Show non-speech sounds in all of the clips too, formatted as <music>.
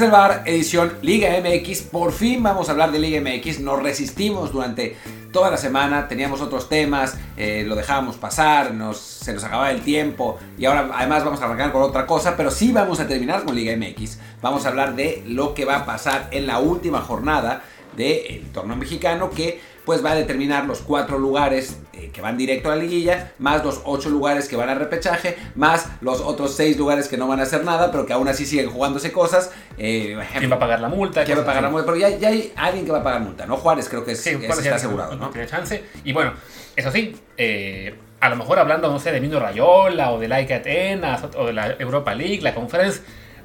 Desde el bar, edición Liga MX. Por fin vamos a hablar de Liga MX. Nos resistimos durante toda la semana. Teníamos otros temas, eh, lo dejábamos pasar, nos, se nos acababa el tiempo. Y ahora además vamos a arrancar con otra cosa. Pero sí vamos a terminar con Liga MX. Vamos a hablar de lo que va a pasar en la última jornada del torneo mexicano que pues va a determinar los cuatro lugares eh, que van directo a la liguilla, más los ocho lugares que van al repechaje, más los otros seis lugares que no van a hacer nada, pero que aún así siguen jugándose cosas. Eh, ¿Quién va a pagar la multa? ¿Quién va a pagar la multa? Pero ya, hay alguien que va a pagar multa, ¿no? Juárez creo que es, sí, está asegurado, ¿no? Tiene chance. Y bueno, eso sí, eh, a lo mejor hablando, no sé, de Mino Rayola o de Laika Atenas o de la Europa League, la Conference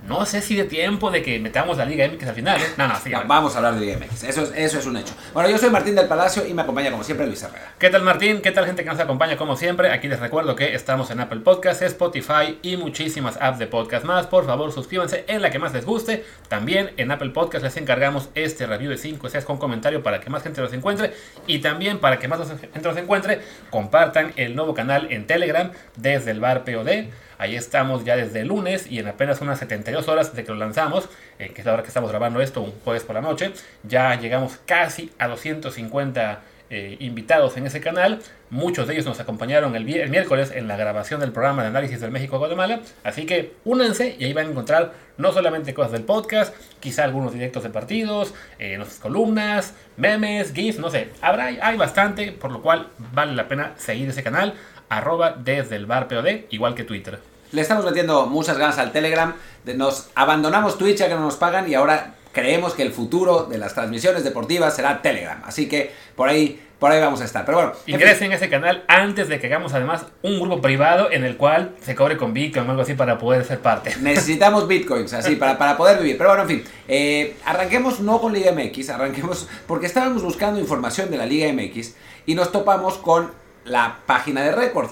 no sé si de tiempo de que metamos la Liga MX al final. ¿eh? No, no, sí, Vamos a hablar de Liga MX. Eso es, eso es un hecho. Bueno, yo soy Martín del Palacio y me acompaña como siempre Luis Herrera. ¿Qué tal Martín? ¿Qué tal gente que nos acompaña como siempre? Aquí les recuerdo que estamos en Apple Podcasts, Spotify y muchísimas apps de podcast más. Por favor, suscríbanse en la que más les guste. También en Apple Podcasts les encargamos este review de 5 estrellas con comentario para que más gente los encuentre. Y también para que más gente los encuentre, compartan el nuevo canal en Telegram desde el bar POD. Ahí estamos ya desde el lunes y en apenas unas 72 horas de que lo lanzamos, eh, que es la hora que estamos grabando esto, un jueves por la noche, ya llegamos casi a 250 eh, invitados en ese canal. Muchos de ellos nos acompañaron el, miércoles en la grabación del programa de análisis del México-Guatemala. Así que únanse y ahí van a encontrar no solamente cosas del podcast, quizá algunos directos de partidos, eh, columnas, memes, GIFs, no sé. Habrá, hay bastante, por lo cual vale la pena seguir ese canal arroba desde el bar POD, igual que Twitter. Le estamos metiendo muchas ganas al Telegram. Nos abandonamos Twitch ya que no nos pagan y ahora creemos que el futuro de las transmisiones deportivas será Telegram. Así que por ahí, por ahí vamos a estar. Pero bueno, ingresen en ese canal antes de que hagamos además un grupo privado en el cual se cobre con Bitcoin o algo así para poder ser parte. <laughs> Necesitamos Bitcoins así para, para poder vivir. Pero bueno, en fin, eh, arranquemos no con Liga MX, arranquemos porque estábamos buscando información de la Liga MX y nos topamos con la página de récord.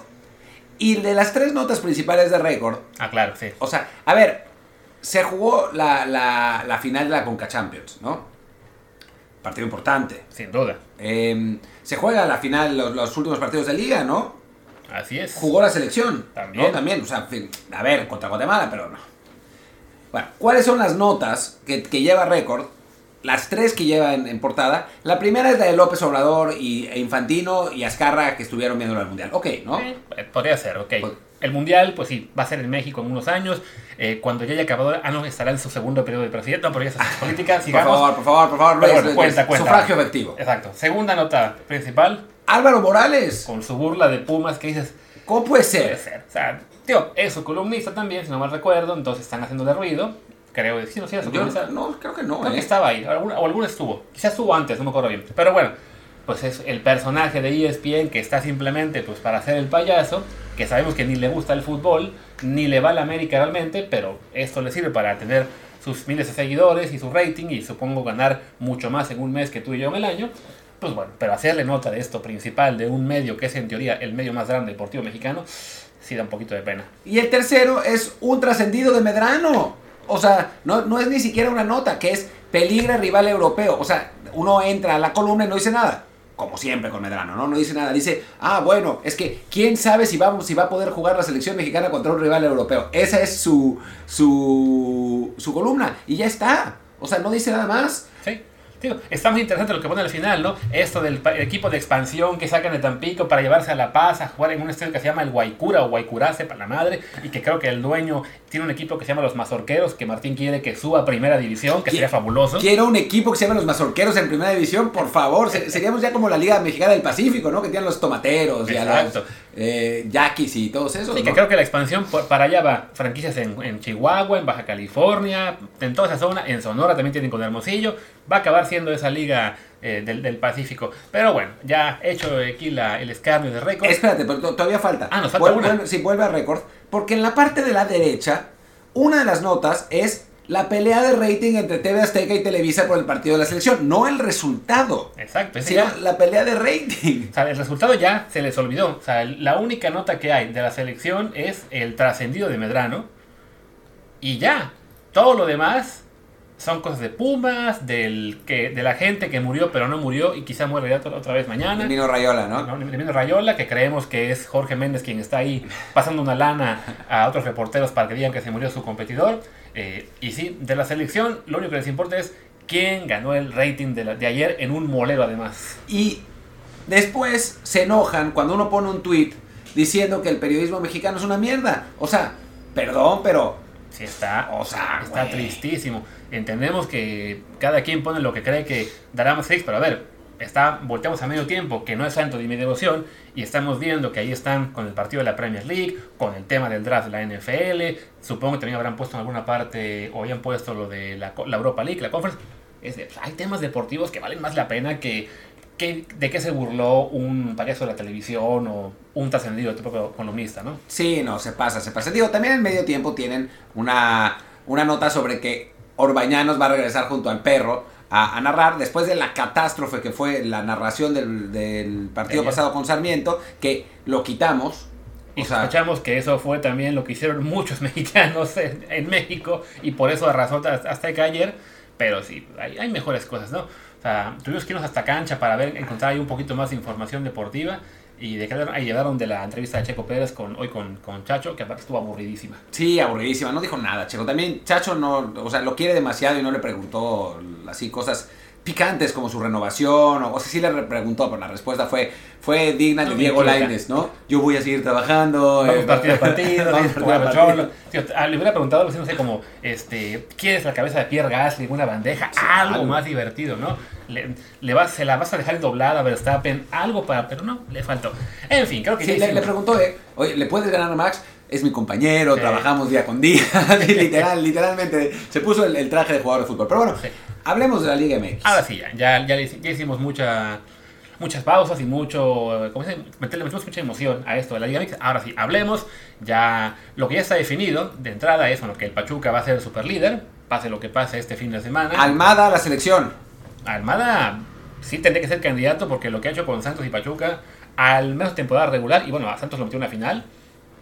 Y de las tres notas principales de récord. Ah, claro, sí. O sea, a ver, se jugó la, la, final de la Conca Champions, ¿no? Partido importante. Sin duda. Em, se juega la final, los, últimos partidos de liga, ¿no? Así es. Jugó la selección. También. También, o sea, a ver, contra Guatemala, pero no. Bueno, ¿cuáles son las notas que, que lleva récord las tres que lleva en, portada. La primera es la de López Obrador y, e Infantino y Azcarra que estuvieron viendo el Mundial. Ok, ¿no? Eh, podría ser, ok. Pues el Mundial, pues sí, va a ser en México en unos años. Eh, cuando ya haya acabado, ah, no, estará en su segundo periodo de presidente, no, pero ya es política. Sigamos. Por favor, por favor, por favor. bueno, cuenta, cuenta. Sufragio efectivo. Exacto. Segunda nota principal. Álvaro Morales. Con su burla de Pumas que dices... ¿Cómo puede ser? Puede ser. O sea, tío, es su columnista también, si no mal recuerdo, entonces están haciéndole ruido creo. Sí, no, sí, no, creo que no. Creo que eh. estaba ahí, o alguna estuvo. Quizás estuvo antes, no me acuerdo bien. Pero bueno, pues es el personaje de ESPN que está simplemente pues para hacer el payaso, que sabemos que ni le gusta el fútbol, ni le va a la América realmente, pero esto le sirve para tener sus miles de seguidores y su rating y supongo ganar mucho más en un mes que tú y yo en el año. Pues bueno, pero hacerle nota de esto principal de un medio que es en teoría el medio más grande deportivo mexicano, sí da un poquito de pena. Y el tercero es un trascendido de Medrano. O sea, no, no es ni siquiera una nota, que es peligra rival europeo. O sea, uno entra a la columna y no dice nada. Como siempre con Medrano, ¿no? No dice nada. Dice, ah, bueno, es que quién sabe si, vamos, si va a poder jugar la selección mexicana contra un rival europeo. Esa es su, su, su columna. Y ya está. O sea, no dice nada más. Sí está muy interesante lo que pone al final, ¿no? Esto del equipo de expansión que sacan de Tampico para llevarse a La Paz a jugar en un estadio que se llama el Guaycura o Guaycurase para la madre y que creo que el dueño tiene un equipo que se llama Los Mazorqueros que Martín quiere que suba a Primera División, que sería fabuloso. Quiero un equipo que se llama Los Mazorqueros en Primera División, por favor. Seríamos ya como la Liga Mexicana del Pacífico, ¿no? Que tienen los tomateros y a los eh, yaquis y todos esos. Sí, que creo que la expansión para allá va franquicias en, en Chihuahua, en Baja California, en toda esa zona, en Sonora también tienen con Hermosillo va a acabar siendo esa liga eh, del, Pacífico. Pero bueno, ya hecho aquí la, el escarnio de récord. Espérate, pero todavía falta. Ah, nos falta vuelve, una. Sí, vuelve a récord. Porque en la parte de la derecha, una de las notas es la pelea de rating entre TV Azteca y Televisa por el partido de la selección, no el resultado. Exacto, es la pelea de rating. O sea, el resultado ya se les olvidó. O sea, la única nota que hay de la selección es el trascendido de Medrano. Y ya, todo lo demás son cosas de Pumas, del que, de la gente que murió pero no murió y quizá muere otra vez mañana. Vino Rayola, ¿no? Vino Rayola, que creemos que es Jorge Méndez quien está ahí pasando una lana a otros reporteros para que digan que se murió su competidor. Eh, y sí, de la selección, lo único que les importa es quién ganó el rating de, de ayer en un molero además. Y después se enojan cuando uno pone un tweet diciendo que el periodismo mexicano es una mierda. O sea, perdón, pero Sí, está, o sea, está tristísimo. Entendemos que cada quien pone lo que cree que dará más pero a ver, está, volteamos a medio tiempo, que no es santo de mi devoción, y estamos viendo que ahí están con el partido de la Premier League, con el tema del draft de la NFL, supongo que también habrán puesto en alguna parte, o habían puesto lo de la, Europa League, la Conference. Es pues, hay temas deportivos que valen más la pena que de qué se burló un payaso de la televisión o un trascendido tipo columnista, ¿no? Sí, no, se pasa, se pasa. Digo, también en medio tiempo tienen una, una nota sobre que Orbañanos va a regresar junto al perro a, narrar después de la catástrofe que fue la narración del, partido pasado con Sarmiento, que lo quitamos. Y escuchamos que eso fue también lo que hicieron <laughs> muchos mexicanos en, México y por eso arrasó hasta que ayer. Pero sí, hay, hay mejores cosas, ¿no? sea, tuvimos que irnos hasta cancha para ver, encontrar ahí un poquito más de información deportiva. Y de ahí llevaron de la entrevista de Checo Pérez con, hoy con, con Chacho, que aparte estuvo aburridísima. Sí, aburridísima, no dijo nada, Checo. También Chacho no, o sea, lo quiere demasiado y no le preguntó así cosas picantes como su renovación, o, o sea, sí le preguntó, pero la respuesta fue, fue digna de Diego Lainez, ¿no? Yo voy a seguir trabajando. Vamos eh, partido a partido, le hubiera preguntado, no sé, como, este, ¿quieres la cabeza de Pierre Gasly, una bandeja? algo, más divertido, ¿no? Le, le vas, se la vas a dejar doblada a Verstappen, algo para, pero no, le faltó. En fin, creo que sí. le, preguntó, eh, oye, ¿le puedes ganar a Max? Es mi compañero, trabajamos día con día, <laughs> literal, literalmente se puso el, traje de jugador de fútbol. Pero bueno, Hablemos de la Liga MX. Ahora sí, ya, ya, hicimos mucha, muchas pausas y mucho, ¿cómo se Meterle mucha emoción a esto de la Liga MX. Ahora sí, hablemos. Ya lo que ya está definido de entrada es bueno, que el Pachuca va a ser el super líder, pase lo que pase este fin de semana. Almada la selección. Almada sí tendría que ser candidato porque lo que ha hecho con Santos y Pachuca, al menos temporada regular, y bueno, a Santos lo metió en una final,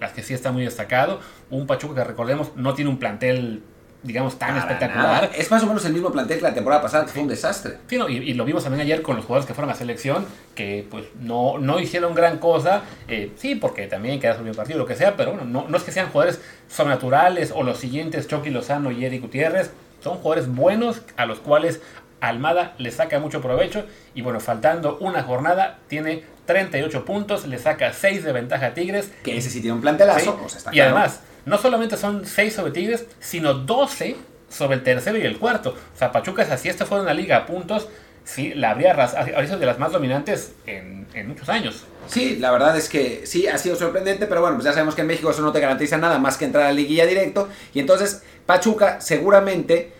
las que sí está muy destacado. Un Pachuca que recordemos no tiene un plantel digamos, tan espectacular. Es más o menos el mismo plantel que la temporada pasada, que fue un desastre. Sí, y, lo vimos también ayer con los jugadores que fueron a selección, que pues no, no hicieron gran cosa. Eh, sí, porque también quedaron en el partido, lo que sea, pero bueno, no, no es que sean jugadores sobrenaturales o los siguientes Chucky Lozano y Eric Gutiérrez. Son jugadores buenos a los cuales Almada le saca mucho provecho. Y bueno, faltando una jornada, tiene 38 puntos, le saca 6 de ventaja a Tigres. Que ese sí tiene un plantelazo. Y además no solamente son 6 sobre Tigres, sino 12 sobre el tercero y el cuarto. O sea, Pachuca, si esta fuera una liga a puntos, sí, la habría, sido de las más dominantes en, muchos años. Sí, la verdad es que sí, ha sido sorprendente, pero bueno, pues ya sabemos que en México eso no te garantiza nada más que entrar a la liguilla directo. Y entonces, Pachuca seguramente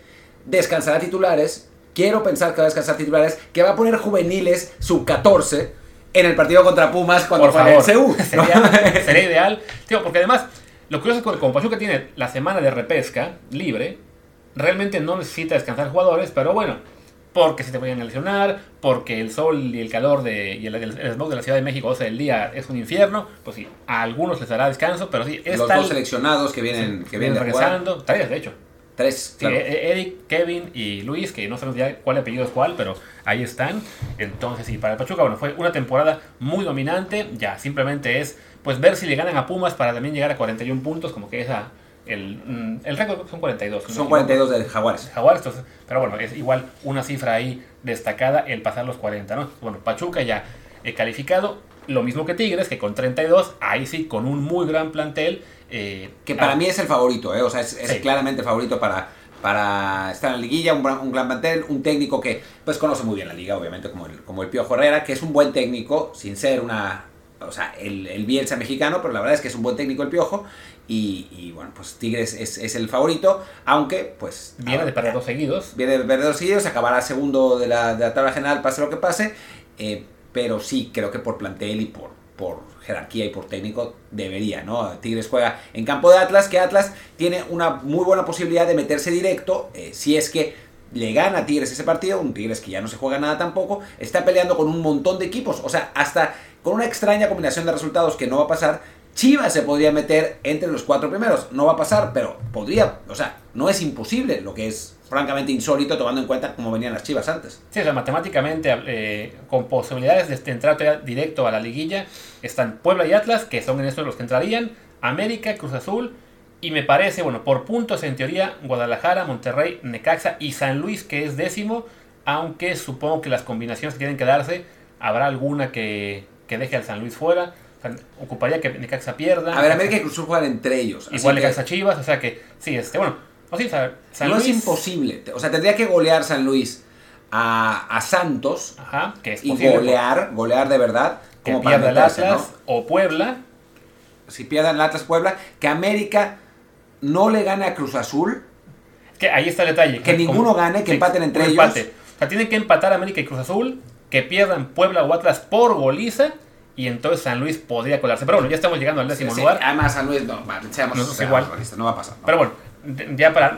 descansará titulares. Quiero pensar que va a descansar titulares, que va a poner juveniles sub 14 en el partido contra Pumas cuando Por favor. el <laughs> sería, sería ideal. Tío, porque además lo curioso es que como Pachuca tiene la semana de repesca libre, realmente no necesita descansar jugadores, pero bueno, porque se te vayan a lesionar, porque el sol y el calor de, y el, smog de la Ciudad de México, o sea, el día es un infierno, pues sí, a algunos les dará descanso, pero sí, es Los dos seleccionados que vienen, que vienen regresando, tres de hecho. Tres, claro. E-, Eric, Kevin y Luis, que no sabemos ya cuál apellido es cuál, pero ahí están. Entonces, sí, para el Pachuca, bueno, fue una temporada muy dominante, ya simplemente es pues ver si le ganan a Pumas para también llegar a 41 puntos, como que esa el, mm, el récord son 42. Son 42 de Jaguares. Jaguares, pero bueno, es igual una cifra ahí destacada el pasar los 40, ¿no? Bueno, Pachuca ya he calificado, lo mismo que Tigres, que con 32, ahí sí, con un muy gran plantel. Eh, que para mí es el favorito, ¿eh? o sea, es, claramente favorito para, para estar en la liguilla, un, un, gran plantel, un técnico que pues conoce muy bien la liga, obviamente, como el, como el Piojo Herrera, que es un buen técnico, sin ser una o sea, el, el Bielsa mexicano, pero la verdad es que es un buen técnico el Piojo. Y, bueno, pues Tigres es, el favorito, aunque pues... Viene de perder dos seguidos. Viene de perder dos seguidos, acabará segundo de la, de la tabla general, pase lo que pase. Eh, pero sí, creo que por plantel y por, por jerarquía y por técnico debería, ¿no? Tigres juega en campo de Atlas, que Atlas tiene una muy buena posibilidad de meterse directo, eh, si es que le gana a Tigres ese partido, un Tigres que ya no se juega nada tampoco, está peleando con un montón de equipos, o sea, hasta con una extraña combinación de resultados que no va a pasar, Chivas se podría meter entre los cuatro primeros. No va a pasar, pero podría, o sea, no es imposible, lo que es francamente insólito tomando en cuenta cómo venían las Chivas antes. Sí, o sea, matemáticamente, eh, con posibilidades de entrar directo a la liguilla, están Puebla y Atlas, que son en estos los que entrarían, América, Cruz Azul, y me parece, bueno, por puntos en teoría, Guadalajara, Monterrey, Necaxa y San Luis, que es décimo, aunque supongo que las combinaciones que tienen que darse, habrá alguna que, que deje al San Luis fuera. Ocuparía que Necaxa pierda. A ver, América y Cruz Azul juegan entre ellos. Igual Necaxa Chivas, o sea que, sí, este, bueno, no, sí, San no es imposible. O sea, tendría que golear San Luis a, a Santos Ajá, que es y golear, golear de verdad. Como que pierda el Atlas o Puebla. Si pierdan el Atlas Puebla, que América no le gane a Cruz Azul. Que ahí está el detalle. Que ninguno gane, que empaten entre ellos. O sea, tienen que empatar América y Cruz Azul, que pierdan Puebla o Atlas por goliza y entonces San Luis podría colarse. Pero bueno, ya estamos llegando al décimo lugar. Además, San Luis, no, seamos, igual. no va a pasar. Pero bueno, ya para,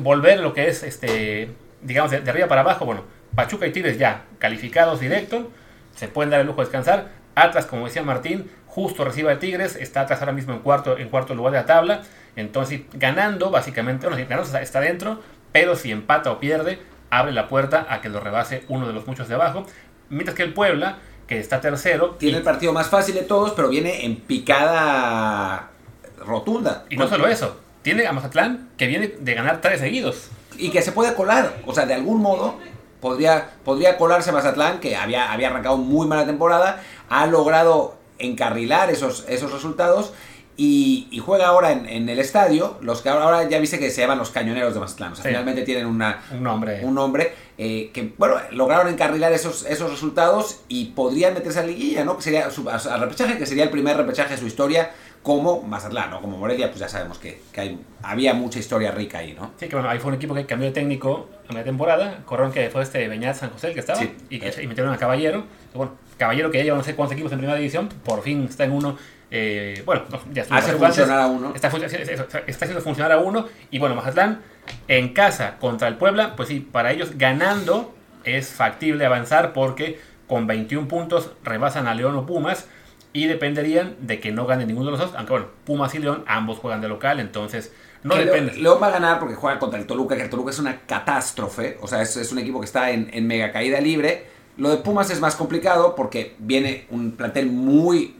volver lo que es, este digamos, de, arriba para abajo, bueno, Pachuca y Tigres ya calificados directo, se pueden dar el lujo de descansar. Atlas, como decía Martín, justo recibe a Tigres, está atrás ahora mismo en cuarto, en cuarto lugar de la tabla. Entonces, ganando, básicamente, bueno, ganando está dentro, pero si empata o pierde, abre la puerta a que lo rebase uno de los muchos de abajo. Mientras que el Puebla, que está tercero. Tiene el partido más fácil de todos, pero viene en picada rotunda. Y no solo eso, tiene a Mazatlán que viene de ganar tres seguidos. Y que se puede colar. O sea, de algún modo podría, podría colarse Mazatlán, que había, había arrancado muy mala temporada, ha logrado encarrilar esos, esos resultados y, juega ahora en, el estadio, los que ahora ya viste que se llaman los cañoneros de Mazatlán. O sea, finalmente tienen una, un nombre. Un nombre eh, que, bueno, lograron encarrilar esos, esos resultados y podrían meterse a liguilla, ¿no? Que sería al repechaje, que sería el primer repechaje de su historia como Mazatlán, ¿no? Como Morelia, pues ya sabemos que, que había mucha historia rica ahí, ¿no? Sí, que bueno, ahí fue un equipo que cambió de técnico a media temporada, corrieron que fue este Beñat San José el que estaba, y, que, y metieron a Caballero, bueno, Caballero que ya lleva no sé cuántos equipos en primera división, por fin está en uno, eh, bueno, ya Hace funcionar a uno. Está, está haciendo funcionar a uno, y bueno, Mazatlán en casa contra el Puebla, pues sí, para ellos ganando es factible avanzar porque con 21 puntos rebasan a León o Pumas, y dependerían de que no gane ninguno de los dos, aunque bueno, Pumas y León ambos juegan de local, entonces no depende. León, va a ganar porque juega contra el Toluca, que el Toluca es una catástrofe, o sea, es, un equipo que está en, mega caída libre. Lo de Pumas es más complicado porque viene un plantel muy,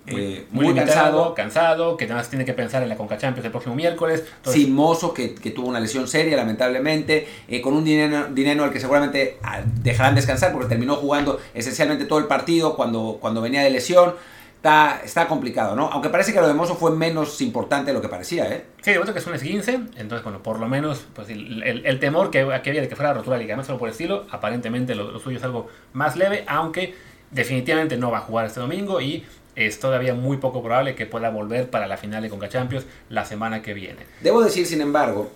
muy, eh, cansado. Cansado, que además tiene que pensar en la Conca Champions el próximo miércoles. Simoso, que, que, tuvo una lesión seria, lamentablemente. Eh, con un dinero, dinero al que seguramente ah, dejarán descansar porque terminó jugando esencialmente todo el partido cuando, cuando venía de lesión. Está, está complicado, ¿no? Aunque parece que lo de Mozo fue menos importante de lo que parecía, ¿eh? Sí, de vuelta que es un esguince, entonces, bueno, por lo menos, pues el, el, temor que, que, había de que fuera rotura de ligamento por el estilo, aparentemente lo, suyo es algo más leve, aunque definitivamente no va a jugar este domingo y es todavía muy poco probable que pueda volver para la final de Conca Champions la semana que viene. Debo decir, sin embargo,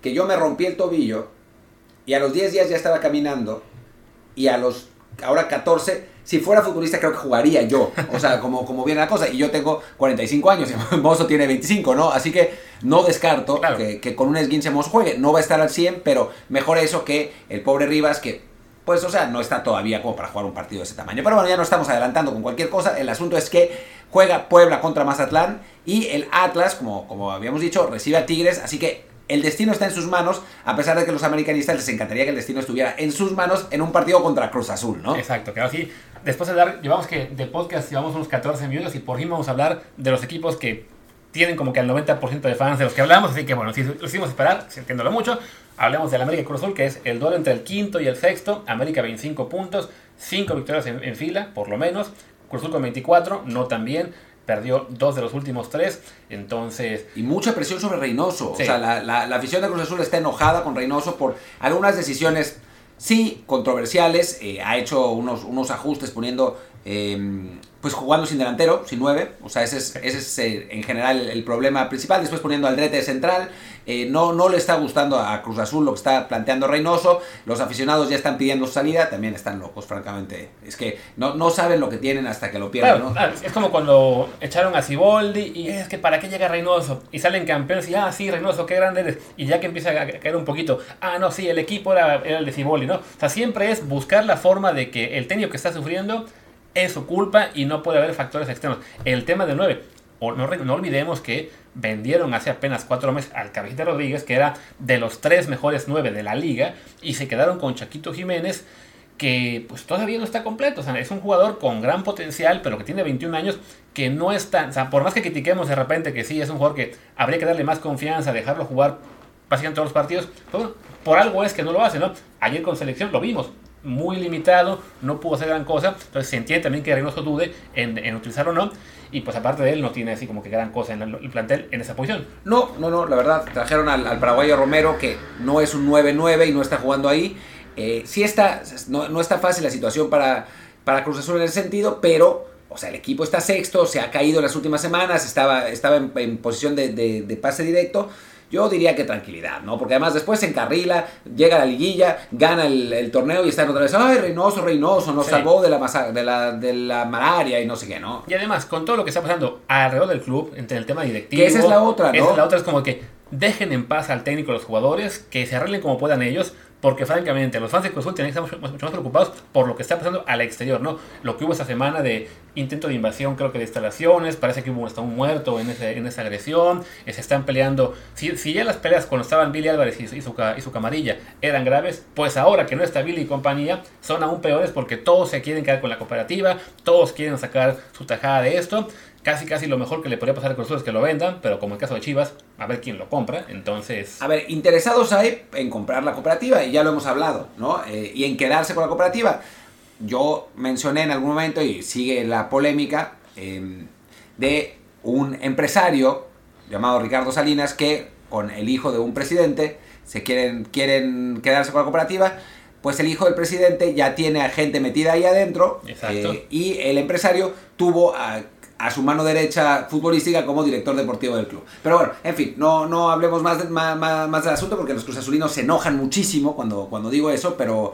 que yo me rompí el tobillo y a los 10 días ya estaba caminando y a los ahora 14 si fuera futbolista creo que jugaría yo, o sea, como, como viene la cosa, y yo tengo 45 años, y <laughs> Mozo tiene 25, ¿no? Así que no descarto que, con un esguince Mozo juegue, no va a estar al 100, pero mejor eso que el pobre Rivas, que pues, o sea, no está todavía como para jugar un partido de ese tamaño. Pero bueno, ya no estamos adelantando con cualquier cosa, el asunto es que juega Puebla contra Mazatlán, y el Atlas, como, como habíamos dicho, recibe a Tigres, así que el destino está en sus manos, a pesar de que los americanistas les encantaría que el destino estuviera en sus manos en un partido contra Cruz Azul, ¿no? Exacto, que así, después de dar, llevamos que de podcast llevamos unos 14 minutos y por fin vamos a hablar de los equipos que tienen como que el 90% de fans de los que hablamos, así que bueno, si lo hicimos esperar, sintiéndolo mucho, hablemos del América Cruz Azul, que es el duelo entre el quinto y el sexto, América 25 puntos, 5 victorias en, fila, por lo menos, Cruz Azul con 24, no tan bien, perdió dos de los últimos tres, entonces... Y mucha presión sobre Reynoso, o sea, la, la, afición de Cruz Azul está enojada con Reynoso por algunas decisiones, sí, controversiales, eh, ha hecho unos, unos ajustes poniendo eh, pues jugando sin delantero, sin nueve, o sea, ese es, ese es eh, en general el, problema principal, después poniendo al Drete central, eh, no, no le está gustando a Cruz Azul lo que está planteando Reynoso, los aficionados ya están pidiendo su salida, también están locos, francamente, es que no, no saben lo que tienen hasta que lo pierden, ¿no? es como cuando echaron a Ciboldi y es que para qué llega Reynoso, y salen campeones y, ah, sí, Reynoso, qué grande eres, y ya que empieza a caer un poquito, ah, no, sí, el equipo era, era el de Ciboldi, ¿no? O sea, siempre es buscar la forma de que el técnico que está sufriendo es su culpa y no puede haber factores externos. El tema de 9, o no, no olvidemos que vendieron hace apenas cuatro meses al Cabecita Rodríguez, que era de los tres mejores nueve de la liga, y se quedaron con Chaquito Jiménez, que pues todavía no está completo. O sea, es un jugador con gran potencial, pero que tiene 21 años, que no está, o sea, por más que critiquemos de repente que sí, es un jugador que habría que darle más confianza, dejarlo jugar básicamente todos los partidos, pues, por algo es que no lo hace, ¿no? Ayer con selección lo vimos, muy limitado, no pudo hacer gran cosa, entonces se entiende también que Reynoso dude en, en utilizarlo o no, y pues aparte de él no tiene así como que gran cosa en el, plantel en esa posición. No, no, no, la verdad, trajeron al, paraguayo Romero que no es un 9-9 y no está jugando ahí, eh, sí está, no, no, está fácil la situación para, para Cruz Azul en ese sentido, pero, o sea, el equipo está sexto, se ha caído en las últimas semanas, estaba, estaba en, posición de, de, pase directo. Yo diría que tranquilidad, ¿no? Porque además después se encarrila, llega a la liguilla, gana el, torneo y están otra vez, ay, Reynoso, Reynoso, nos salvó de la, de, la, de la malaria y no sé qué, ¿no? Y además, con todo lo que está pasando alrededor del club, entre el tema directivo... Que esa es la otra, ¿no? Esa es la otra, es como que dejen en paz al técnico los jugadores, que se arreglen como puedan ellos, porque francamente los fans de tienen que estar mucho, más preocupados por lo que está pasando al exterior, ¿no? Lo que hubo esta semana de intento de invasión, creo que de instalaciones, parece que hubo hasta un muerto en, ese, en esa agresión, eh, se están peleando, si, si, ya las peleas cuando estaban Billy Álvarez y, y, su, y su camarilla eran graves, pues ahora que no está Billy y compañía, son aún peores porque todos se quieren quedar con la cooperativa, todos quieren sacar su tajada de esto, casi casi lo mejor que le podría pasar a Cruz Azul es que lo vendan, pero como el caso de Chivas, a ver quién lo compra, entonces... A ver, interesados hay en comprar la cooperativa, y ya lo hemos hablado, ¿no? Eh, y en quedarse con la cooperativa. Yo mencioné en algún momento, y sigue la polémica, eh, de un empresario llamado Ricardo Salinas que con el hijo de un presidente se quieren, quieren quedarse con la cooperativa pues el hijo del presidente ya tiene a gente metida ahí adentro eh, y el empresario tuvo a a su mano derecha futbolística como director deportivo del club. Pero bueno, en fin, no, no hablemos más, más, más, del asunto porque los cruzazulinos se enojan muchísimo cuando, cuando digo eso, pero,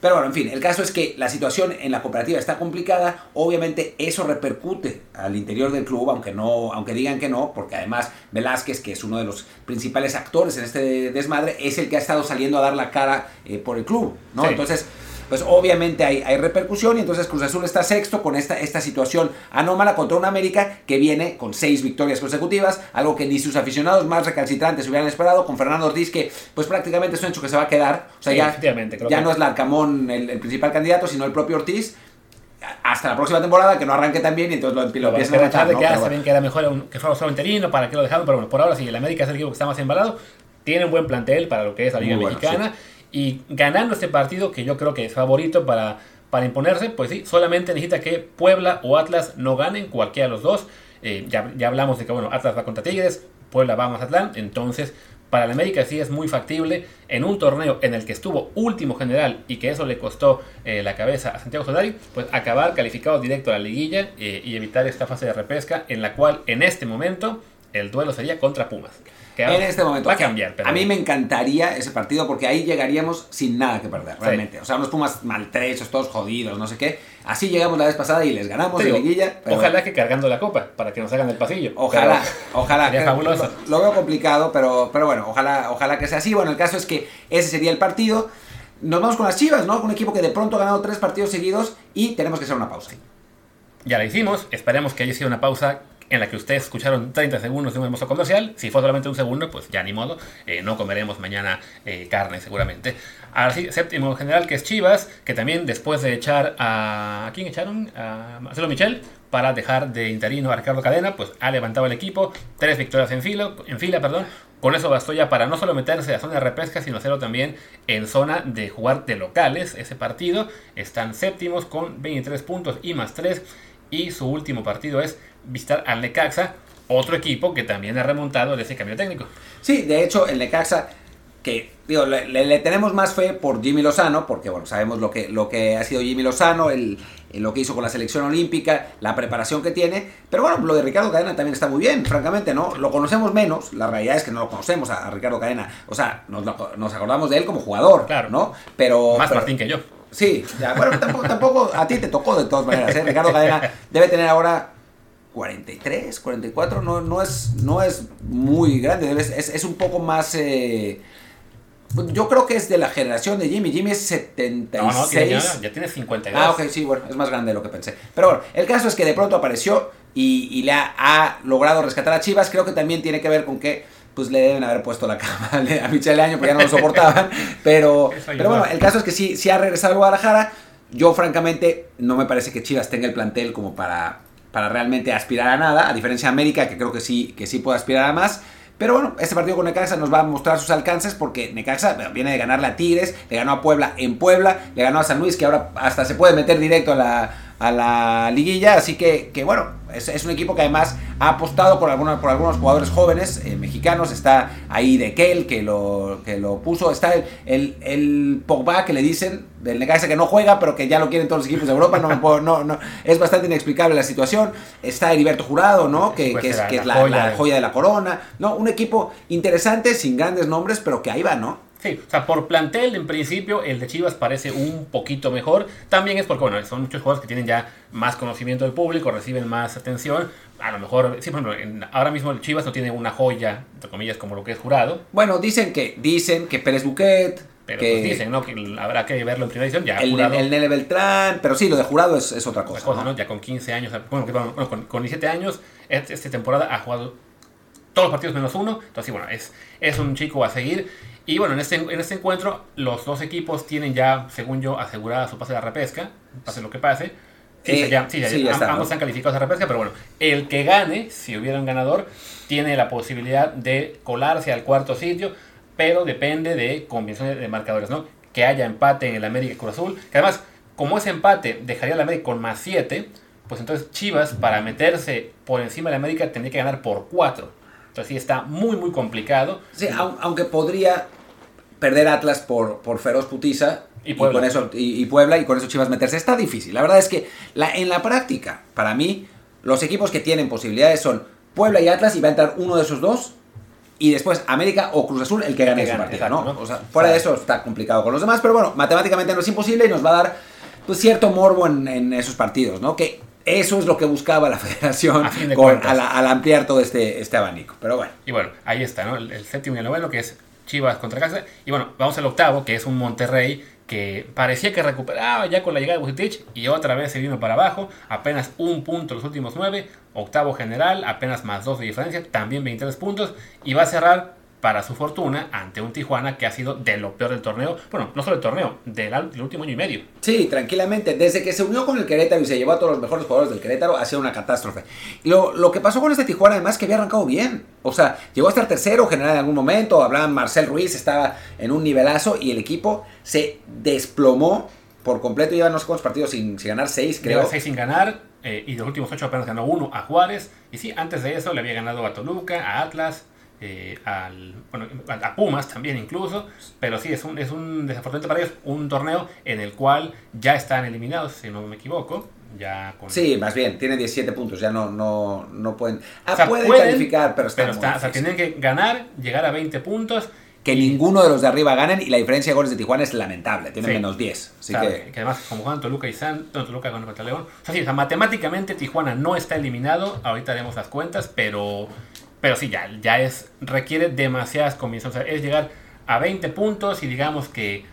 pero bueno, en fin, el caso es que la situación en la cooperativa está complicada, obviamente eso repercute al interior del club, aunque, no, aunque digan que no, porque además Velázquez, que es uno de los principales actores en este desmadre, es el que ha estado saliendo a dar la cara eh, por el club, ¿no? Entonces pues obviamente hay, hay repercusión y entonces Cruz Azul está sexto con esta, esta situación anómala contra un América que viene con seis victorias consecutivas, algo que ni sus aficionados más recalcitrantes hubieran esperado, con Fernando Ortiz que pues prácticamente es un hecho que se va a quedar, o sea ya, ya no es Larcamón el, el principal candidato, sino el propio Ortiz, hasta la próxima temporada que no arranque tan bien y entonces lo, lo empiezan a echar, ¿no? que saben que era mejor que fuera solo interino para que lo dejaron pero bueno por ahora sí el América es el equipo que está más embalado tiene un buen plantel para lo que es la Liga Mexicana y ganando este partido, que yo creo que es favorito para, para imponerse, pues sí, solamente necesita que Puebla o Atlas no ganen, cualquiera de los dos. Eh, ya, ya, hablamos de que bueno, Atlas va contra Tigres, Puebla va a Mazatlán, entonces para el América sí es muy factible en un torneo en el que estuvo último general y que eso le costó eh, la cabeza a Santiago Solari, pues acabar calificado directo a la liguilla eh, y evitar esta fase de repesca en la cual en este momento el duelo sería contra Pumas en este momento. Va a cambiar. A mí me encantaría ese partido porque ahí llegaríamos sin nada que perder, realmente. O sea, unos Pumas maltrechos, todos jodidos, no sé qué. Así llegamos la vez pasada y les ganamos en liguilla. Ojalá que cargando la copa para que nos hagan el pasillo. Ojalá, ojalá. Lo, veo complicado, pero, pero bueno, ojalá, ojalá que sea así. Bueno, el caso es que ese sería el partido. Nos vamos con las Chivas, ¿no? Con un equipo que de pronto ha ganado tres partidos seguidos y tenemos que hacer una pausa. Ya la hicimos, esperemos que haya sido una pausa en la que ustedes escucharon 30 segundos de un hermoso comercial. Si fue solamente un segundo, pues ya ni modo. Eh, no comeremos mañana eh, carne seguramente. Ahora sí, séptimo general que es Chivas, que también después de echar a... ¿A quién echaron? A Marcelo Michel para dejar de interino a Ricardo Cadena, pues ha levantado el equipo, tres victorias en fila, en fila, perdón. Con eso bastó ya para no solo meterse a zona de repesca, sino hacerlo también en zona de jugar de locales ese partido. Están séptimos con 23 puntos y más 3 y su último partido es visitar al Necaxa, otro equipo que también ha remontado de ese cambio técnico. Sí, de hecho, el Necaxa, que digo, le, tenemos más fe por Jimmy Lozano, porque bueno, sabemos lo que, lo que ha sido Jimmy Lozano, el, lo que hizo con la selección olímpica, la preparación que tiene, pero bueno, lo de Ricardo Cadena también está muy bien, francamente, ¿no? Lo conocemos menos, la realidad es que no lo conocemos a, Ricardo Cadena, o sea, nos, nos, acordamos de él como jugador, claro. ¿no? Pero... Más Martín que yo. Sí, ya, bueno, tampoco, tampoco, a ti te tocó de todas maneras, ¿eh? Ricardo Cadena debe tener ahora 43, 44, no, no, es, no es muy grande, es, es un poco más... Eh, Yo creo que es de la generación de Jimmy. Jimmy es 76. No, no, tiene- ya, ya tiene 52. Ah, ok, sí, bueno, es más grande de lo que pensé. Pero bueno, el caso es que de pronto apareció y, y le ha, ha logrado rescatar a Chivas. Creo que también tiene que ver con que pues le deben haber puesto la <laughs> cama a Michele Año, porque ya no lo soportaban. <laughs> Pero, pero bueno, el caso es que sí, sí ha regresado a Guadalajara. Yo, francamente, no me parece que Chivas tenga el plantel como para, para realmente aspirar a nada, a diferencia de América, que creo que sí, que sí puede aspirar a más. Pero bueno, este partido con Necaxa nos va a mostrar sus alcances porque Necaxa viene de ganarle a Tigres, le ganó a Puebla en Puebla, le ganó a San Luis, que ahora hasta se puede meter directo a la, a la liguilla. Así que, que bueno, es, es un equipo que además ha apostado por, algunos por algunos jugadores jóvenes eh, mexicanos. Está ahí de Kel, que lo, que lo puso. Está el, el, el Pogba, que le dicen, del Necaxa que no juega, pero que ya lo quieren todos los equipos de Europa. No, puedo- no, no, es bastante inexplicable la situación. Está Heriberto Jurado, ¿no? Que, Pues que es, la- que es la la, joya la joya de la corona. No, un equipo interesante, sin grandes nombres, pero que ahí va, ¿no? Sí, o sea, por plantel, en principio, el de Chivas parece un poquito mejor. También es porque, bueno, son muchos jugadores que tienen ya más conocimiento del público, reciben más atención. A lo mejor, sí, por ejemplo, en- ahora mismo el Chivas no tiene una joya, entre comillas, como lo que es jurado. Bueno, dicen que, dicen que Pérez Buquet, Pero que pues dicen, ¿no? Que habrá que verlo en primera edición. Ya el, jurado, el Nene Beltrán, pero sí, lo de jurado es, es otra cosa. cosa, ¿no? ¿no? Ya con 15 años, bueno, bueno, con, con 17 años, este- esta temporada ha jugado todos los partidos menos uno. Entonces, sí, bueno, es, es un chico a seguir. Y bueno, en este, en este encuentro, los dos equipos tienen ya, según yo, asegurada su pase de la repesca, pase lo que pase. Sí, Eh, ya, sí, ya- sí, ya está, ambos ¿no? están calificados a repesca, pero bueno, el que gane, si hubiera un ganador, tiene la posibilidad de colarse al cuarto sitio, pero depende de combinaciones de marcadores, ¿no? Que haya empate en el América y Cruz Azul, que además, como ese empate dejaría al América con más 7, pues entonces Chivas, para meterse por encima del América, tendría que ganar por 4. Entonces sí está muy, muy complicado. Sí, au- aunque podría perder Atlas por, por feroz putiza Y Puebla. con eso y, y Puebla y con eso Chivas meterse está difícil. La verdad es que la, en la práctica, para mí, los equipos que tienen posibilidades son Puebla y Atlas y va a entrar uno de esos dos y después América o Cruz Azul el que gane El que ese gane, partido, exacto, ¿no? ¿no? O sea, fuera de eso está complicado con los demás, pero bueno, matemáticamente no es imposible y nos va a dar pues cierto morbo en, en esos partidos, ¿no? Que eso es lo que buscaba la <laughs> federación A con- al, al ampliar todo este, este abanico. Pero bueno. Y bueno, ahí está, ¿no? El, el séptimo y el noveno, que es Chivas contra Casa. Y bueno, vamos al octavo, que es un Monterrey que parecía que recuperaba ya con la llegada de Bucetich y otra vez se vino para abajo. Apenas un punto los últimos nueve. Octavo general, apenas más dos de diferencia, también 23 puntos. Y va a cerrar, para su fortuna, ante un Tijuana que ha sido de lo peor del torneo. Bueno, no solo del torneo, del último año y medio. Sí, tranquilamente. Desde que se unió con el Querétaro y se llevó a todos los mejores jugadores del Querétaro, ha sido una catástrofe. Lo, lo que pasó con este Tijuana, además, que había arrancado bien. O sea, llegó a estar tercero general en algún momento. Hablaban Marcel Ruiz, estaba en un nivelazo y el equipo se desplomó por completo. Lleva no sé cuántos partidos sin, sin ganar, seis, creo. Lleva seis sin ganar eh, y de los últimos ocho apenas ganó uno a Juárez. Y sí, antes de eso le había ganado a Toluca, a Atlas, eh, al, bueno, a Pumas también incluso. Pero sí, es un, es un desafortunadamente para ellos un torneo en el cual ya están eliminados, si no me equivoco. Ya con, Sí, más bien, tiene 17 puntos, ya no, no, no pueden. Ah, O sea, pueden, pueden, calificar, pero pero está, o sea, tienen que ganar, llegar a 20 puntos. Que ninguno de los de arriba ganen y la diferencia de goles de Tijuana es lamentable, tienen Sí. menos 10. Así O sea, que. que además, como juegan Toluca y San, no, Toluca con contra León. Sí, o sea, matemáticamente Tijuana no está eliminado. Ahorita haremos las cuentas, pero, pero sí, ya, ya es, requiere demasiadas combinaciones. O sea, es llegar a 20 puntos y digamos que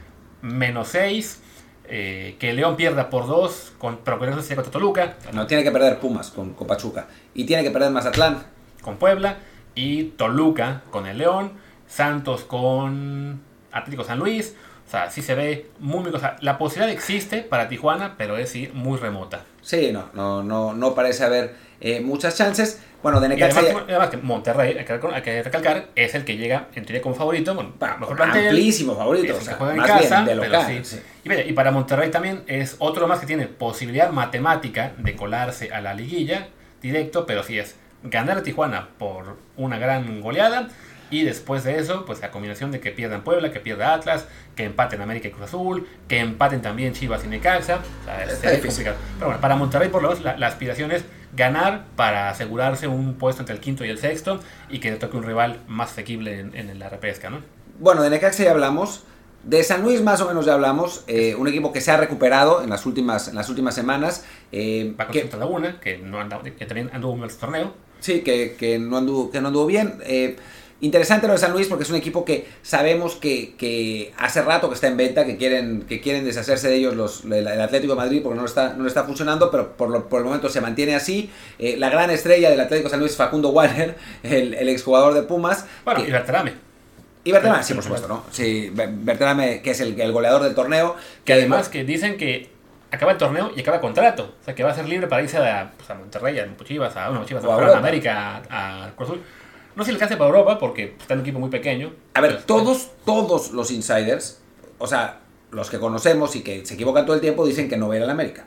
menos 6. eh, que León pierda por 2, con, pero con eso sería contra Toluca, No, tiene que perder Pumas con, con Pachuca. Y tiene que perder Mazatlán. con Puebla. Y Toluca con el León. Santos con Atlético San Luis. O sea, sí se ve muy, muy. O sea, la posibilidad existe para Tijuana, pero es sí muy remota. Sí, no, no, no, no parece haber eh, muchas chances. Bueno, de Y Necaxa además, ya- además que Monterrey, hay que, recalcar, es el que llega en teoría como favorito. Bueno, mejor plantel, amplísimo favorito, o sea, juega en más casa, bien de local. sí. sí. Y, mira, y para Monterrey también es otro más que tiene posibilidad matemática de colarse a la liguilla directo, pero sí es ganar a Tijuana por una gran goleada. Y después de eso, pues la combinación de que pierdan Puebla, que pierda Atlas, que empaten América y Cruz Azul, que empaten también Chivas y Necaxa. O sea, difícil. complicado. Pero bueno, para Monterrey por lo menos la, la aspiración es ganar para asegurarse un puesto entre el quinto y el sexto y que le toque un rival más asequible en, en la repesca, ¿no? Bueno, de Necaxa ya hablamos. De San Luis más o menos ya hablamos. eh, un equipo que se ha recuperado en las últimas, en las últimas semanas. eh, Va con que, Laguna, que, no anda- que también anduvo en el torneo. sí, que, que no anduvo, que no anduvo bien. eh, Interesante lo de San Luis porque es un equipo que sabemos que, que hace rato que está en venta, que quieren, que quieren deshacerse de ellos los, el, Atlético de Madrid porque no está, no está funcionando, pero por, lo, por el momento se mantiene así. Eh, la gran estrella del Atlético de San Luis es Facundo Warner, <laughs> el, el exjugador de Pumas. Bueno, y Berterame. Y Berterame, sí, por supuesto, ¿no? Sí, Berterame, que es el, el goleador del torneo. Que además que dicen que acaba el torneo y acaba el contrato. O sea, que va a ser libre para irse a, pues, a Monterrey, a Chivas, a, bueno, Chivas, a, a América, a, a Cruz Azul. No sé si le alcance para Europa porque está en un equipo muy pequeño. A ver, todos, todos los insiders, o sea, los que conocemos y que se equivocan todo el tiempo, dicen que no va a ir a la América.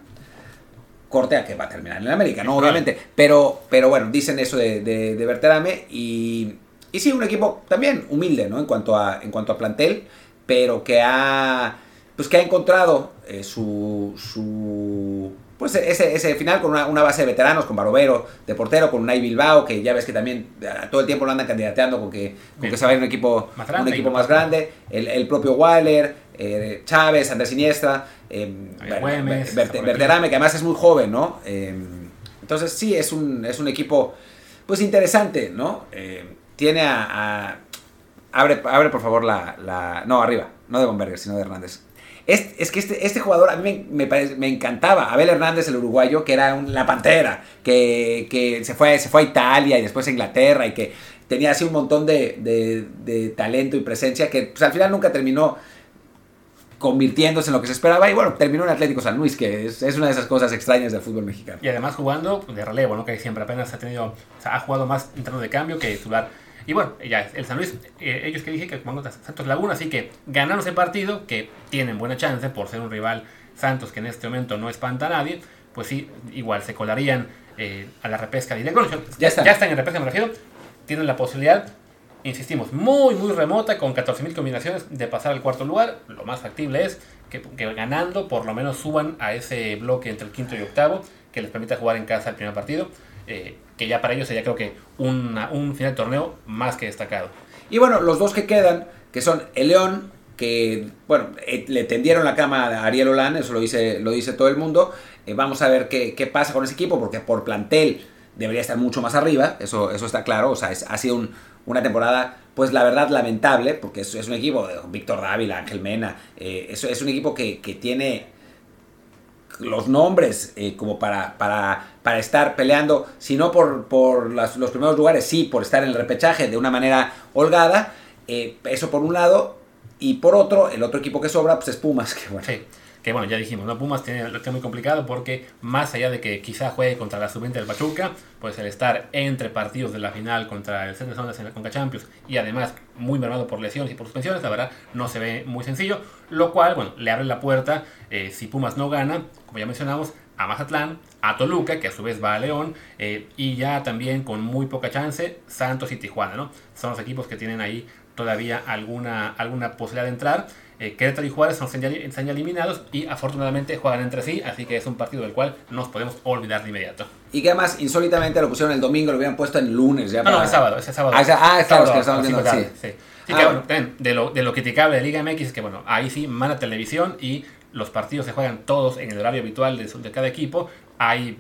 Corte a que va a terminar en la América, ¿no? Obviamente. Pero, pero bueno, dicen eso de, de, de Berterame y, y sí, un equipo también humilde, ¿no? En cuanto a, en cuanto a plantel, pero que ha, pues que ha encontrado eh, su, su pues ese, ese final con una, una, base de veteranos, con Barovero de portero, con Unai Bilbao, que ya ves que también todo el tiempo lo andan candidateando con que, con que se va a ir un equipo más grande, un equipo más grande el, el, propio Waller, eh, Chávez, Andrés Iniesta, eh, Verterame, que además es muy joven, ¿no? Eh, entonces sí, es un, es un equipo pues interesante, ¿no? tiene a, a... abre, abre por favor la, la... No, arriba, no de Bomberger, sino de Hernández. Es, es, que este, este, jugador a mí me, me, me, encantaba. Abel Hernández, el uruguayo, que era un, la pantera, que, que, se, fue, se fue a Italia y después a Inglaterra y que tenía así un montón de, de, talento y presencia que pues, al final nunca terminó convirtiéndose en lo que se esperaba y bueno, terminó en Atlético San Luis, que es, es, una de esas cosas extrañas del fútbol mexicano. Y además jugando de relevo, ¿no? Que siempre apenas ha tenido, o sea, ha jugado más interno de cambio que titular. Y bueno, ya el San Luis, eh, ellos que dije que van contra Santos Laguna, así que ganaron ese partido, que tienen buena chance por ser un rival Santos que en este momento no espanta a nadie, pues sí, igual se colarían eh, a la repesca directa. Bueno, ya, están. ya están en repesca, me refiero. Tienen la posibilidad, insistimos, muy, muy remota, con 14.000 combinaciones, de pasar al cuarto lugar. Lo más factible es que, que ganando por lo menos suban a ese bloque entre el quinto y octavo, que les permita jugar en casa el primer partido. Eh, que ya para ellos sería creo que un final de torneo más que destacado. Y bueno, los dos que quedan, que son el León, que bueno, eh, le tendieron la cama a Ariel Olan, eso lo dice, lo dice todo el mundo. Eh, vamos a ver qué, qué, pasa con ese equipo, porque por plantel debería estar mucho más arriba, eso, eso está claro, o sea, ha sido un, una temporada, pues la verdad, lamentable, porque es, un equipo de Víctor Dávila, Ángel Mena, eh, es, es un equipo que, que tiene los nombres eh, como para, para, para, estar peleando, si no por, por las, los primeros lugares, sí por estar en el repechaje de una manera holgada. Eh, eso por un lado. Y por otro, el otro equipo que sobra pues es Pumas. <laughs> Que bueno. Que bueno, ya dijimos, ¿no? Pumas tiene lo que es muy complicado porque más allá de que quizá juegue contra la sub-20 del Pachuca, pues el estar entre partidos de la final contra el Centro de Zonas en la Conca Champions y además muy mermado por lesiones y por suspensiones, la verdad no se ve muy sencillo, lo cual, bueno, le abre la puerta, eh, si Pumas no gana, como ya mencionamos, a Mazatlán, a Toluca, que a su vez va a León, eh, y ya también con muy poca chance, Santos y Tijuana, ¿no? Son los equipos que tienen ahí todavía alguna, alguna posibilidad de entrar. Eh, Querétaro y Juárez son, están ya eliminados y afortunadamente juegan entre sí, así que es un partido del cual nos podemos olvidar de inmediato. Y que además, insólitamente, lo pusieron el domingo, lo hubieran puesto en lunes. Ya no, para... no, es sábado, es sábado. Ah, es, ah, es sábado, que estamos viendo, sí. sí. sí ah, que, bueno, de, lo, de lo criticable de Liga MX es que, bueno, ahí sí manda televisión y los partidos se juegan todos en el horario habitual de, de cada equipo. Hay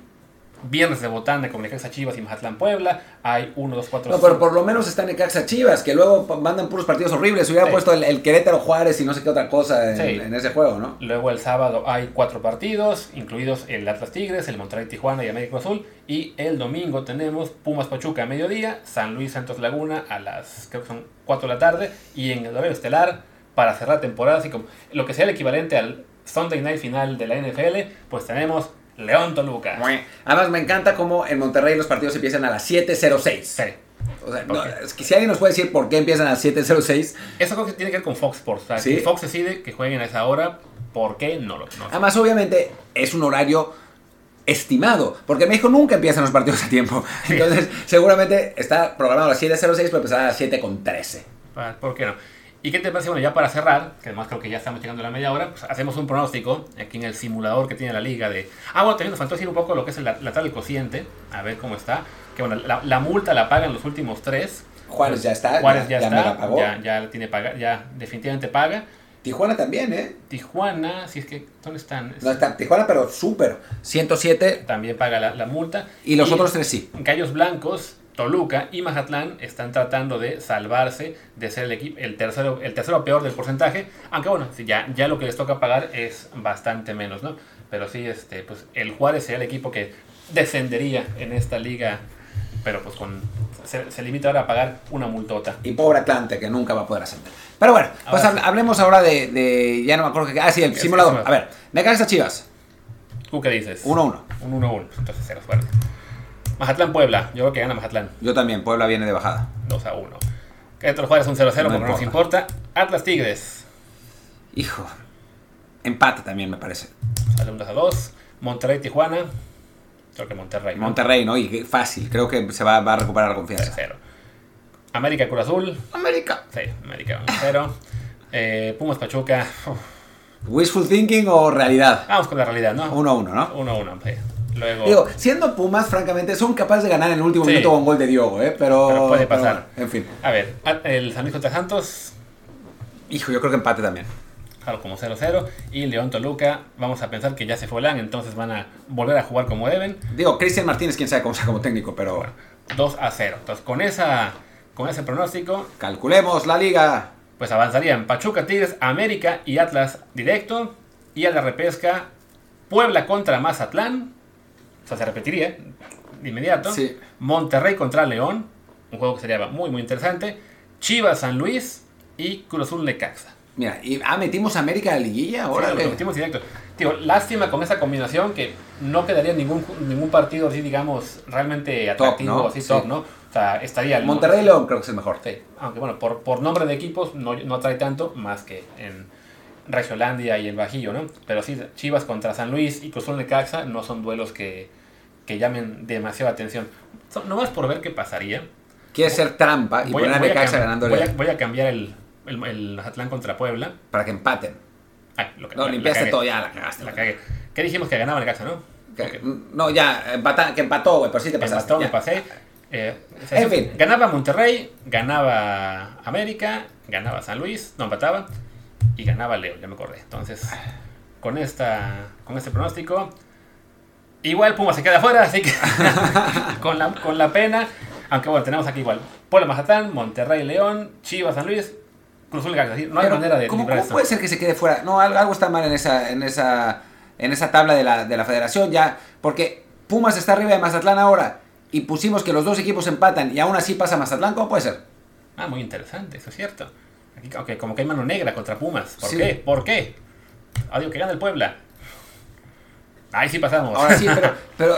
viernes de botana con Necaxa Chivas y Mazatlán Puebla. Hay uno, dos, cuatro. No, pero por lo menos está Necaxa Chivas, que luego mandan puros partidos horribles. Hubiera sí. puesto el, el, Querétaro Juárez y no sé qué otra cosa en, sí. en, ese juego, ¿no? Luego el sábado hay cuatro partidos, incluidos el Atlas Tigres, el Monterrey Tijuana y América Azul. Y el domingo tenemos Pumas Pachuca a mediodía, San Luis Santos Laguna a las, creo que son 4 de la tarde. Y en el horario estelar, para cerrar temporada, así como lo que sea el equivalente al Sunday Night final de la NFL, pues tenemos León Toluca. Además, me encanta cómo en Monterrey los partidos empiezan a las 7.06. Sí. O sea, no, es que si alguien nos puede decir por qué empiezan a las 7.06. Eso creo que tiene que ver con Fox Sports. O sea, ¿Sí? Fox decide que jueguen a esa hora, ¿por qué? No lo no. Además, obviamente, es un horario estimado, porque en México nunca empiezan los partidos a tiempo. <laughs> Entonces, seguramente está programado a las 7.06, pero empezará a las 7.13. ¿Por qué no? ¿Y qué te parece? Bueno, ya para cerrar, que además creo que ya estamos llegando a la media hora, pues hacemos un pronóstico aquí en el simulador que tiene la liga de... Ah, bueno, también nos faltó decir un poco lo que es la, la tabla del cociente, a ver cómo está. Que bueno, la, la, multa la pagan los últimos tres. Juárez ya está. Juárez ya, ya está, la pagó. Ya, ya tiene paga, ya definitivamente paga. Tijuana también, ¿eh? Tijuana, si es que, ¿dónde están? No, está Tijuana, pero súper. 107. También paga la, la, multa. Y los y otros tres sí. Gallos Blancos Toluca y Mazatlán están tratando de salvarse de ser el, equipo, el, tercero, el tercero peor del porcentaje. Aunque bueno, ya, ya lo que les toca pagar es bastante menos, ¿no? Pero sí, este, pues el Juárez sería el equipo que descendería en esta liga, pero pues con se, limita ahora a pagar una multota. Y pobre Atlante, que nunca va a poder ascender. Pero bueno, pues hablemos ahora de, Ya no me acuerdo que. Ah, sí, el simulador. A ver, Necaxa Chivas. ¿Tú qué dices? 1-1. Un 1-1. Entonces, cero. Mazatlán Puebla. Yo creo que gana Mazatlán. Yo también. Puebla viene de bajada. 2 a 1. Querétaro Juárez un 0 0, no no nos importa. Atlas Tigres. Hijo. Empate también, me parece. Sale un 2 a 2. Monterrey Tijuana. Creo que Monterrey. Monterrey, ¿no? Y fácil. Creo que se va, va a recuperar la confianza. 0 América Cruz Azul. América. Sí, América 1 0. Eh, Pumas Pachuca. ¿Wishful thinking o realidad? Vamos con la realidad, ¿no? 1 1, ¿no? 1 1, sí. Luego... Digo, siendo Pumas, francamente, son capaces de ganar en el último minuto con gol de Diogo, ¿eh? Pero, puede pasar. en fin. A ver, el San Luis contra Santos. Hijo, yo creo que empate también. Claro, como 0-0. Y León Toluca, vamos a pensar que ya se fue LAN, entonces van a volver a jugar como deben. Digo, Cristian Martínez, quién sabe cómo sea como técnico, pero. Bueno, 2 a 0. Entonces, con, esa, con ese pronóstico. Calculemos la liga. Pues avanzarían Pachuca, Tigres, América y Atlas directo. Y a la repesca, Puebla contra Mazatlán o sea, se repetiría de inmediato. Monterrey contra León, un juego que sería muy, muy interesante. Chivas San Luis y Cruz Azul Necaxa. Mira, y, ah, metimos a América a la liguilla ahora. Sí, lo metimos directo. Tío, lástima con esa combinación que no quedaría ningún, ningún partido así, digamos, realmente atractivo, top, así top, ¿no? O sea, estaría... Monterrey León creo que es el mejor. Sí, aunque bueno, por, por nombre de equipos no, no atrae tanto, más que en Regiolandia y el Bajillo, ¿no? Pero sí, Chivas contra San Luis y Cruz Necaxa no son duelos que, que llamen demasiada atención. No más por ver qué pasaría. Quiere ser trampa y poner a Necaxa voy a, voy a cambiar el, el, Atlán contra Puebla. Para que empaten. Ah, lo que, no, limpiaste todo, ya la cagaste. La cagué. ¿Qué dijimos que ganaba Necaxa, no? No, ya, empata, que empató, güey, pero sí te pasaste. Empató, me pasé. Eh, en fin. Ganaba Monterrey, ganaba América, ganaba San Luis, no empataba, y ganaba Leo, ya me acordé. Entonces, con, esta, con este pronóstico, igual Puma se queda afuera, así que <laughs> con, la, con la pena. Aunque bueno, tenemos aquí igual Puebla Mazatán, Monterrey León, Chivas San Luis, Cruz No hay manera de ¿cómo, ¿cómo puede ser que se quede fuera? No, algo, está mal en esa, en esa, en esa tabla de la, de la federación ya. Porque Pumas está arriba de Mazatlán ahora y pusimos que los dos equipos empatan y aún así pasa Mazatlán, ¿cómo puede ser? Ah, muy interesante, eso es cierto. Aquí, como que hay mano negra contra Pumas. ¿Por qué? ¿Por qué? Ah, que gana el Puebla. Ahí sí pasamos. Ahora sí, <laughs> pero,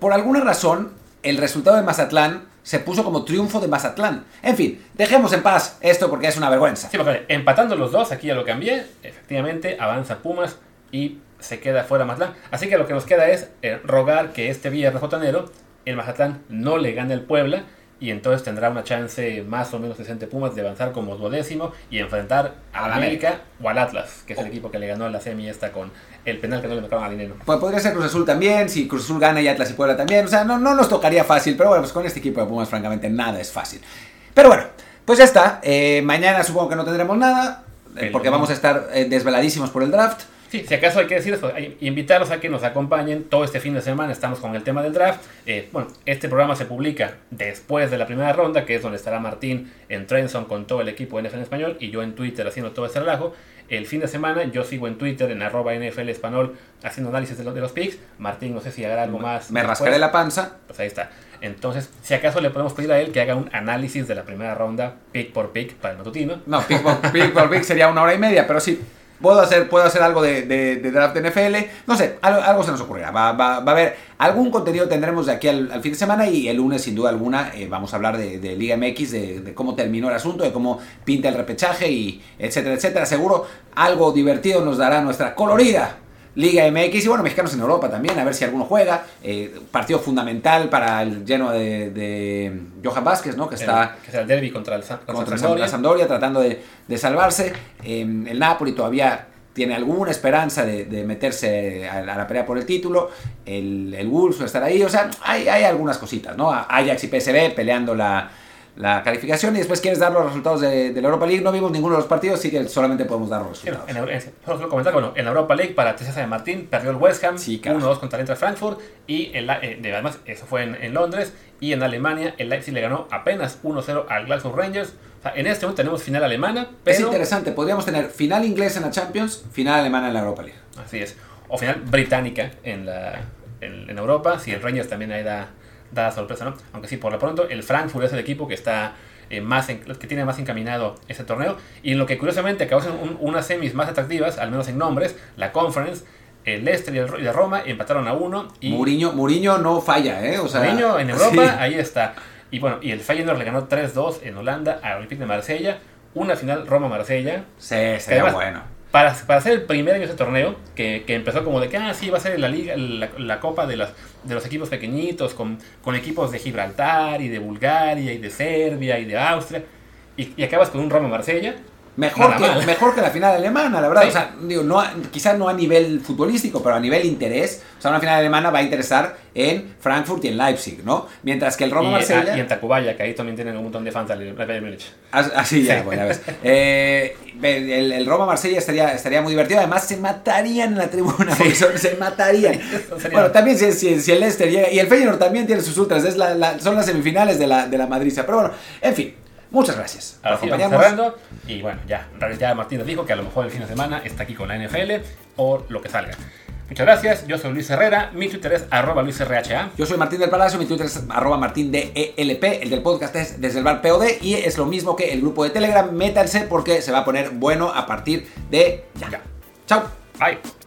por, alguna razón, el resultado de Mazatlán se puso como triunfo de Mazatlán. En fin, dejemos en paz esto porque es una vergüenza. Sí, porque empatando los dos, aquí ya lo cambié. Efectivamente, avanza Pumas y se queda fuera Mazatlán. Así que lo que nos queda es eh, rogar que este viernes botanero el Mazatlán no le gane el Puebla y entonces tendrá una chance más o menos decente Pumas de avanzar como duodécimo y enfrentar a América, o al Atlas, que es el equipo que le ganó en la semi esta con el penal que no le marcaron a dinero. Pues podría ser Cruz Azul también, si Cruz Azul gana y Atlas y Puebla también, o sea, no, no nos tocaría fácil, pero bueno, pues con este equipo de Pumas francamente nada es fácil. Pero bueno, pues ya está, eh, mañana supongo que no tendremos nada, eh, porque vamos a estar eh, desveladísimos por el draft. Sí, si acaso hay que decir eso, invitarlos a que nos acompañen todo este fin de semana, estamos con el tema del draft. Eh, bueno, este programa se publica después de la primera ronda, que es donde estará Martín en Trenson con todo el equipo de NFL en español y yo en Twitter haciendo todo este relajo. El fin de semana yo sigo en Twitter en arroba NFL español haciendo análisis de, los picks. Martín, no sé si hará algo más. Me rascaré la panza. Pues ahí está. Entonces, si acaso le podemos pedir a él que haga un análisis de la primera ronda, pick por pick, para el matutino. No, pick por pick, por pick sería una hora y media, pero sí, puedo hacer, puedo hacer algo de, de, de draft NFL, no sé, algo, se nos ocurrirá. Va, va, va, a haber algún contenido tendremos de aquí al, fin de semana y el lunes sin duda alguna eh, vamos a hablar de, Liga MX, de, cómo terminó el asunto, de cómo pinta el repechaje y etcétera, etcétera. Seguro algo divertido nos dará nuestra colorida Liga MX y bueno, mexicanos en Europa también, a ver si alguno juega. Eh, partido fundamental para el lleno de, Johan Vázquez, ¿no? Que está. que el derby contra el contra, Sampdoria. Sampdoria, tratando de, salvarse. Em, el Napoli todavía tiene alguna esperanza de, meterse a, la pelea por el título. El, el Wolves va a estar ahí. O sea, hay, hay algunas cositas, ¿no? Ajax y PSV peleando la, la calificación. Y después quieres dar los resultados de, de la Europa League. No vimos ninguno de los partidos, así que solamente podemos dar los resultados. en, en- solo comentar, bueno, en la Europa League para Teresa de Martín perdió el West Ham Sí, carajo. 1-2 contra el Eintracht Frankfurt y eh, de- además eso fue en, Londres y en Alemania el Leipzig le ganó apenas 1-0 al Glasgow Rangers. O sea, en este momento tenemos final alemana, Es interesante, podríamos tener final inglés en la Champions, final alemana en la Europa League. así es, o final británica en la en, en Europa, si el Rangers también ahí da, da sorpresa, ¿no? Aunque sí, por lo pronto el Frankfurt es el equipo que está eh, más en- que tiene más encaminado ese torneo y lo que curiosamente acabó siendo un- unas semis más atractivas, al menos en nombres, la Conference, el Leicester y el, y el Roma empataron a uno y Mourinho, Mourinho no falla, ¿eh? O sea, Mourinho en <laughs> Europa, sí. ahí está. Y bueno, y el Feyenoord le ganó 3-2 en Holanda al Olympique de Marsella, una final Roma-Marsella. Sí, sería además- bueno. Para, para ser el primer año de ese torneo, que, que empezó como de que, ah, sí, va a ser la liga, la, la copa de, las, de los equipos pequeñitos, con, con equipos de Gibraltar y de Bulgaria y de Serbia y de Austria, y, y acabas con un Roma-Marsella. Mejor Nada que, mal. mejor que la final alemana, la verdad. Sí. O sea, digo, no, a- quizás no a nivel futbolístico, pero a nivel interés. O sea, una final alemana va a interesar en Frankfurt y en Leipzig, ¿no? Mientras que el Y, Roma-Marsella... ah, y en Tacubaya, que ahí también tienen un montón de fans del Bayern Múnich. As- Así ya, Sí. bueno, ya ves. <laughs> Eh, el, el Roma-Marsella estaría, estaría muy divertido. Además, se matarían en la tribuna. porque son- se matarían. <laughs> Bueno, también si, si, si el Leicester llega. Y el Feyenoord también tiene sus ultras. Es la- la- son las semifinales de la, de la Madriza. Pero bueno, en fin. Muchas gracias Ahora sí, vamos cerrando. Y bueno, ya, ya Martín nos dijo que a lo mejor el fin de semana está aquí con la NFL o lo que salga. Muchas gracias, yo soy Luis Herrera, mi Twitter es arroba luisrha. Yo soy Martín del Palacio, mi Twitter es arroba martín de ELP, el del podcast es desde el bar POD y es lo mismo que el grupo de Telegram. Métanse porque se va a poner bueno a partir de ya. Ya. Chao. Bye.